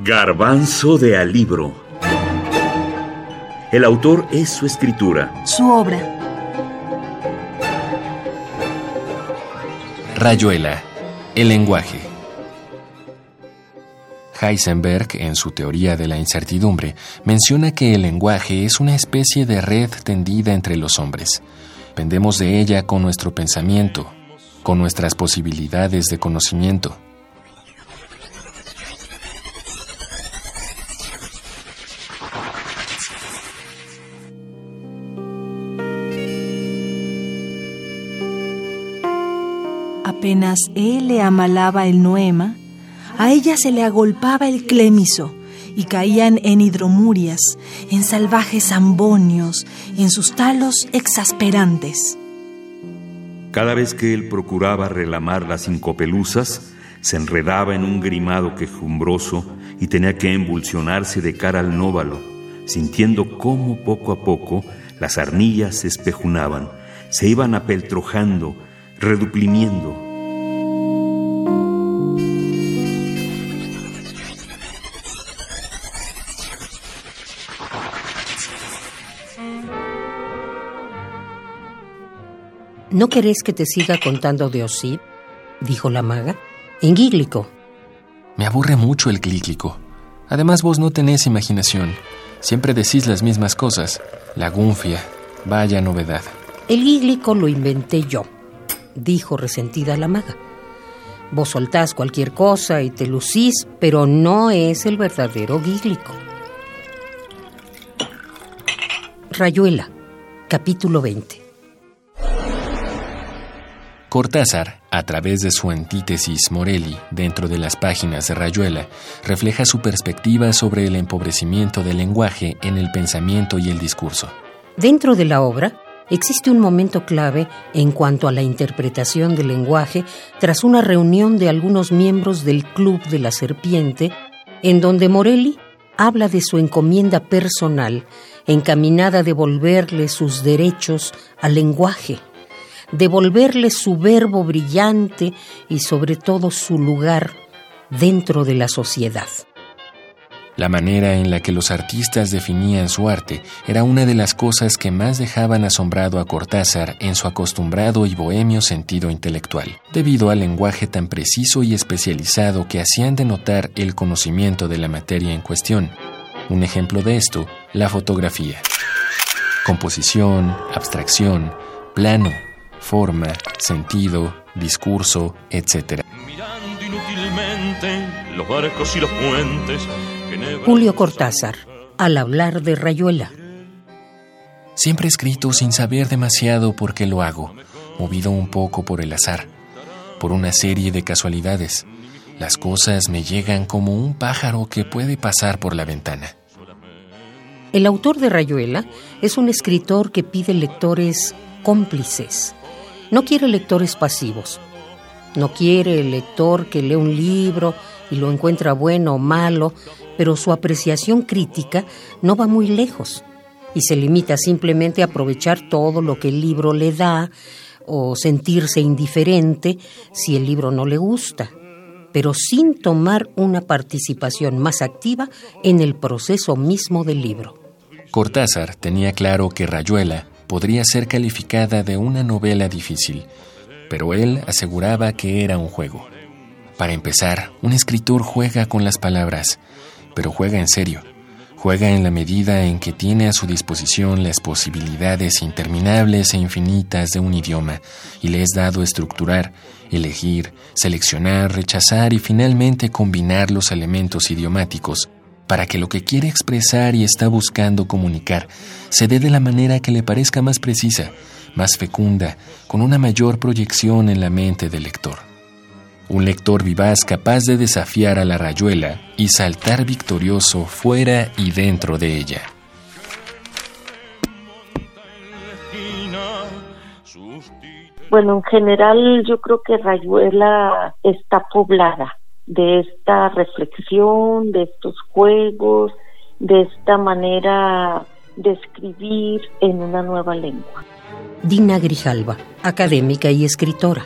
Garbanzo de Alibro. El autor es su escritura. Su obra. Rayuela. El lenguaje. Heisenberg, en su teoría de la incertidumbre, menciona que el lenguaje es una especie de red tendida entre los hombres. Dependemos de ella con nuestro pensamiento, con nuestras posibilidades de conocimiento. Apenas él le amalaba el noema, a ella se le agolpaba el clémiso y caían en hidromurias, en salvajes ambonios, en sus talos exasperantes. Cada vez que él procuraba relamar las incopeluzas, se enredaba en un grimado quejumbroso y tenía que embulsionarse de cara al nóvalo, sintiendo cómo poco a poco las arnillas se espejunaban, se iban apeltrojando, reduplimiendo. ¿No querés que te siga contando de Osip? dijo la maga. En gíglico. Me aburre mucho el clíclico. Además vos no tenés imaginación. Siempre decís las mismas cosas. La gunfia. Vaya novedad. El gíglico lo inventé yo, dijo resentida la maga. Vos soltás cualquier cosa y te lucís, pero no es el verdadero gíglico. Rayuela, capítulo 20. Cortázar, a través de su antítesis Morelli dentro de las páginas de Rayuela, refleja su perspectiva sobre el empobrecimiento del lenguaje en el pensamiento y el discurso. Dentro de la obra, existe un momento clave en cuanto a la interpretación del lenguaje tras una reunión de algunos miembros del Club de la Serpiente, en donde Morelli habla de su encomienda personal encaminada a devolverle sus derechos al lenguaje, devolverle su verbo brillante y sobre todo su lugar dentro de la sociedad. La manera en la que los artistas definían su arte era una de las cosas que más dejaban asombrado a Cortázar en su acostumbrado y bohemio sentido intelectual, debido al lenguaje tan preciso y especializado que hacían denotar el conocimiento de la materia en cuestión. Un ejemplo de esto, la fotografía. Composición, abstracción, plano, forma, sentido, discurso, etc. los barcos y los puentes. Julio Cortázar, al hablar de Rayuela. Siempre he escrito sin saber demasiado por qué lo hago, movido un poco por el azar, por una serie de casualidades. Las cosas me llegan como un pájaro que puede pasar por la ventana. El autor de Rayuela es un escritor que pide lectores cómplices. No quiere lectores pasivos. No quiere el lector que lee un libro y lo encuentra bueno o malo, pero su apreciación crítica no va muy lejos y se limita simplemente a aprovechar todo lo que el libro le da o sentirse indiferente si el libro no le gusta, pero sin tomar una participación más activa en el proceso mismo del libro. Cortázar tenía claro que Rayuela podría ser calificada de una novela difícil, pero él aseguraba que era un juego. Para empezar, un escritor juega con las palabras, pero juega en serio. Juega en la medida en que tiene a su disposición las posibilidades interminables e infinitas de un idioma y le es dado estructurar, elegir, seleccionar, rechazar y finalmente combinar los elementos idiomáticos para que lo que quiere expresar y está buscando comunicar se dé de la manera que le parezca más precisa, más fecunda, con una mayor proyección en la mente del lector. Un lector vivaz capaz de desafiar a la rayuela y saltar victorioso fuera y dentro de ella. Bueno, en general yo creo que Rayuela está poblada de esta reflexión, de estos juegos, de esta manera de escribir en una nueva lengua. Dina Grijalva, académica y escritora.